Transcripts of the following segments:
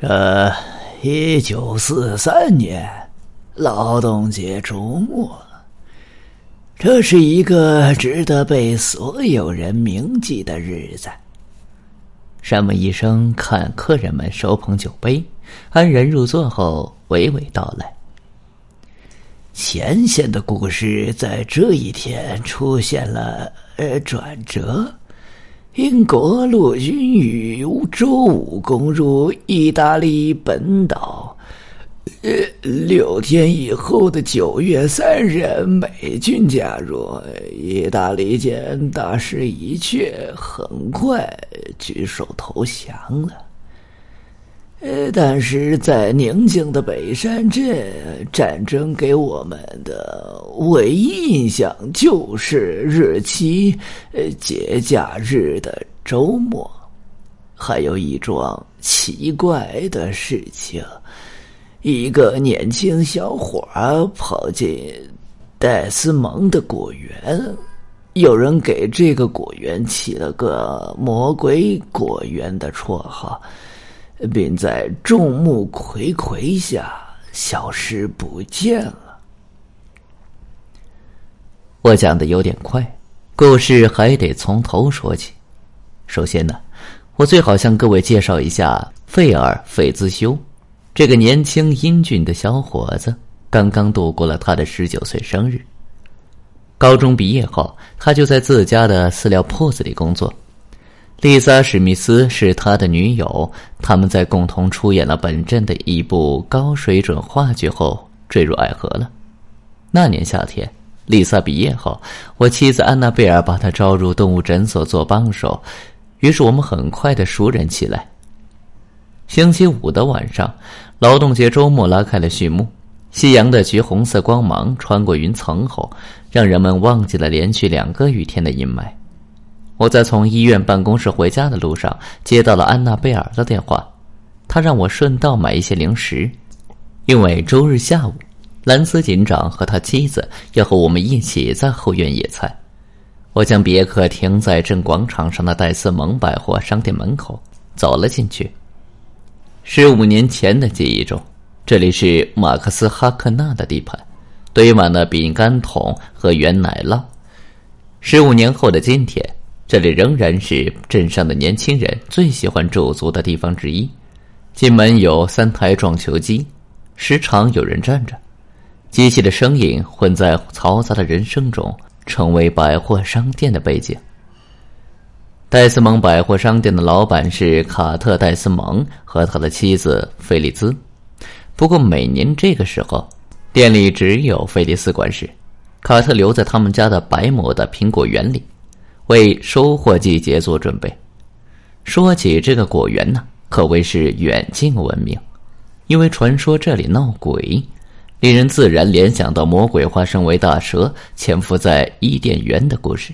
这一九四三年劳动节周末，这是一个值得被所有人铭记的日子。山姆医生看客人们手捧酒杯，安然入座后，娓娓道来：“前线的故事在这一天出现了呃转折。”英国陆军于周五攻入意大利本岛。呃，六天以后的九月三日，美军加入，意大利见大势已去，很快举手投降了。呃，但是在宁静的北山镇，战争给我们的唯一印象就是日期，呃，节假日的周末，还有一桩奇怪的事情：一个年轻小伙跑进戴斯蒙的果园，有人给这个果园起了个“魔鬼果园”的绰号。并在众目睽睽下消失不见了。我讲的有点快，故事还得从头说起。首先呢，我最好向各位介绍一下费尔费兹修，这个年轻英俊的小伙子，刚刚度过了他的十九岁生日。高中毕业后，他就在自家的饲料铺子里工作。丽莎·史密斯是他的女友，他们在共同出演了本镇的一部高水准话剧后坠入爱河了。那年夏天，丽莎毕业后，我妻子安娜贝尔把她招入动物诊所做帮手，于是我们很快的熟人起来。星期五的晚上，劳动节周末拉开了序幕，夕阳的橘红色光芒穿过云层后，让人们忘记了连续两个雨天的阴霾。我在从医院办公室回家的路上接到了安娜贝尔的电话，她让我顺道买一些零食，因为周日下午，兰斯警长和他妻子要和我们一起在后院野餐。我将别克停在镇广场上的戴斯蒙百货商店门口，走了进去。十五年前的记忆中，这里是马克思哈克纳的地盘，堆满了饼干桶和原奶酪。十五年后的今天。这里仍然是镇上的年轻人最喜欢驻足的地方之一。进门有三台撞球机，时常有人站着，机器的声音混在嘈杂的人声中，成为百货商店的背景。戴斯蒙百货商店的老板是卡特·戴斯蒙和他的妻子菲利兹。不过每年这个时候，店里只有菲利斯管事，卡特留在他们家的白亩的苹果园里。为收获季节做准备。说起这个果园呢，可谓是远近闻名，因为传说这里闹鬼，令人自然联想到魔鬼化身为大蛇潜伏在伊甸园的故事。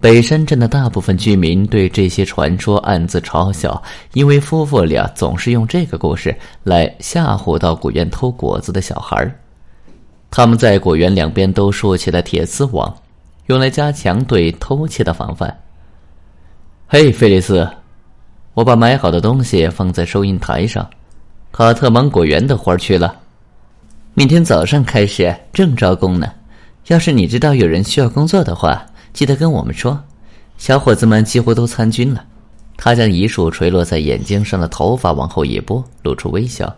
北山镇的大部分居民对这些传说暗自嘲笑，因为夫妇俩总是用这个故事来吓唬到果园偷果子的小孩他们在果园两边都竖起了铁丝网。用来加强对偷窃的防范。嘿，菲利斯，我把买好的东西放在收银台上。卡特芒果园的活儿去了，明天早上开始正招工呢。要是你知道有人需要工作的话，记得跟我们说。小伙子们几乎都参军了。他将一束垂落在眼睛上的头发往后一拨，露出微笑。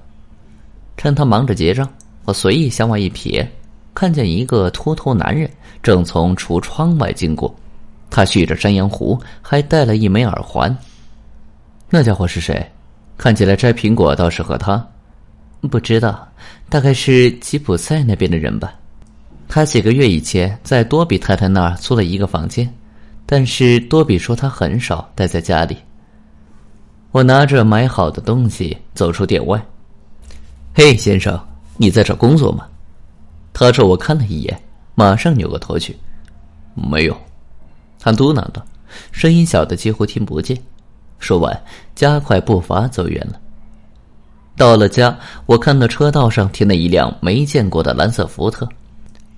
趁他忙着结账，我随意向外一瞥。看见一个秃头男人正从橱窗外经过，他蓄着山羊胡，还戴了一枚耳环。那家伙是谁？看起来摘苹果倒是和他。不知道，大概是吉普赛那边的人吧。他几个月以前在多比太太那儿租了一个房间，但是多比说他很少待在家里。我拿着买好的东西走出店外。嘿，先生，你在找工作吗？他朝我看了一眼，马上扭过头去。没有，他嘟囔道，声音小的几乎听不见。说完，加快步伐走远了。到了家，我看到车道上停了一辆没见过的蓝色福特。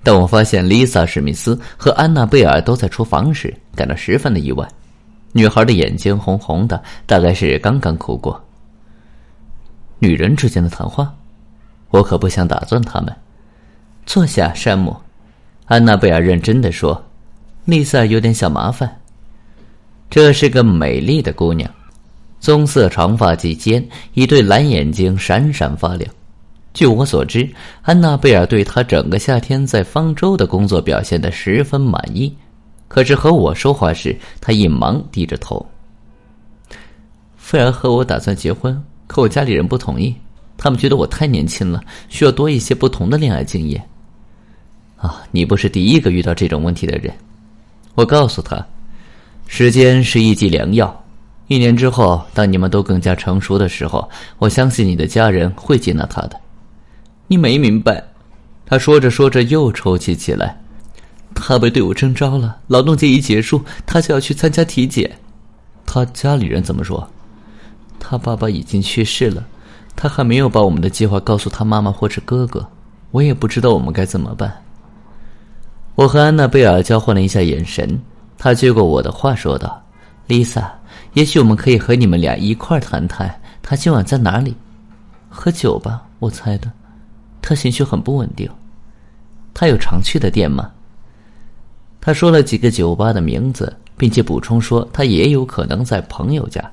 当我发现丽萨·史密斯和安娜贝尔都在厨房时，感到十分的意外。女孩的眼睛红红的，大概是刚刚哭过。女人之间的谈话。我可不想打断他们。坐下，山姆。安娜贝尔认真的说：“丽萨有点小麻烦。这是个美丽的姑娘，棕色长发及肩，一对蓝眼睛闪闪发亮。据我所知，安娜贝尔对她整个夏天在方舟的工作表现的十分满意。可是和我说话时，她一忙低着头。菲尔和我打算结婚，可我家里人不同意，他们觉得我太年轻了，需要多一些不同的恋爱经验。”啊，你不是第一个遇到这种问题的人。我告诉他，时间是一剂良药。一年之后，当你们都更加成熟的时候，我相信你的家人会接纳他的。你没明白，他说着说着又抽泣起来。他被队伍征召了，劳动节一结束，他就要去参加体检。他家里人怎么说？他爸爸已经去世了，他还没有把我们的计划告诉他妈妈或者哥哥。我也不知道我们该怎么办。我和安娜贝尔交换了一下眼神，他接过我的话说道：“Lisa，也许我们可以和你们俩一块谈谈，他今晚在哪里？喝酒吧，我猜的。他情绪很不稳定。他有常去的店吗？”他说了几个酒吧的名字，并且补充说他也有可能在朋友家。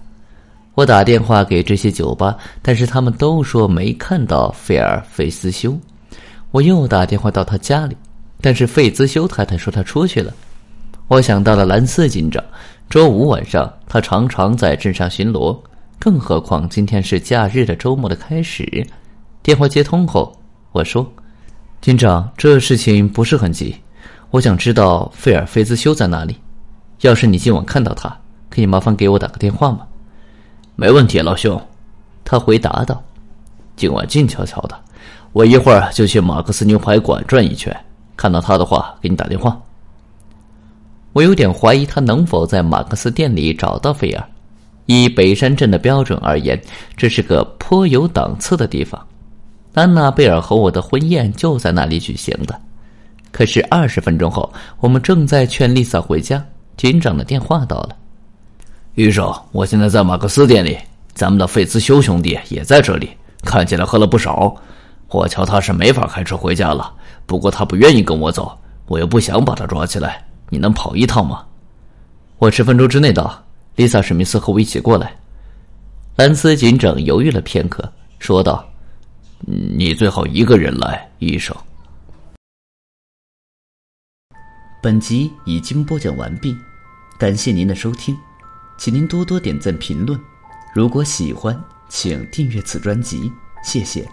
我打电话给这些酒吧，但是他们都说没看到菲尔费斯修。我又打电话到他家里。但是费兹修太太说她出去了，我想到了兰斯警长。周五晚上，他常常在镇上巡逻，更何况今天是假日的周末的开始。电话接通后，我说：“警长，这事情不是很急，我想知道费尔费兹修在哪里。要是你今晚看到他，可以麻烦给我打个电话吗？”“没问题，老兄。”他回答道。“今晚静悄悄的，我一会儿就去马克思牛排馆转一圈。”看到他的话，给你打电话。我有点怀疑他能否在马克思店里找到菲尔。以北山镇的标准而言，这是个颇有档次的地方。安娜贝尔和我的婚宴就在那里举行的。可是二十分钟后，我们正在劝丽萨回家，警长的电话到了。医生，我现在在马克思店里，咱们的费兹修兄弟也在这里，看起来喝了不少。我瞧他是没法开车回家了。不过他不愿意跟我走，我又不想把他抓起来。你能跑一趟吗？我十分钟之内到。丽萨·史密斯和我一起过来。兰斯警长犹豫了片刻，说道：“你最好一个人来，医生。”本集已经播讲完毕，感谢您的收听，请您多多点赞评论。如果喜欢，请订阅此专辑，谢谢。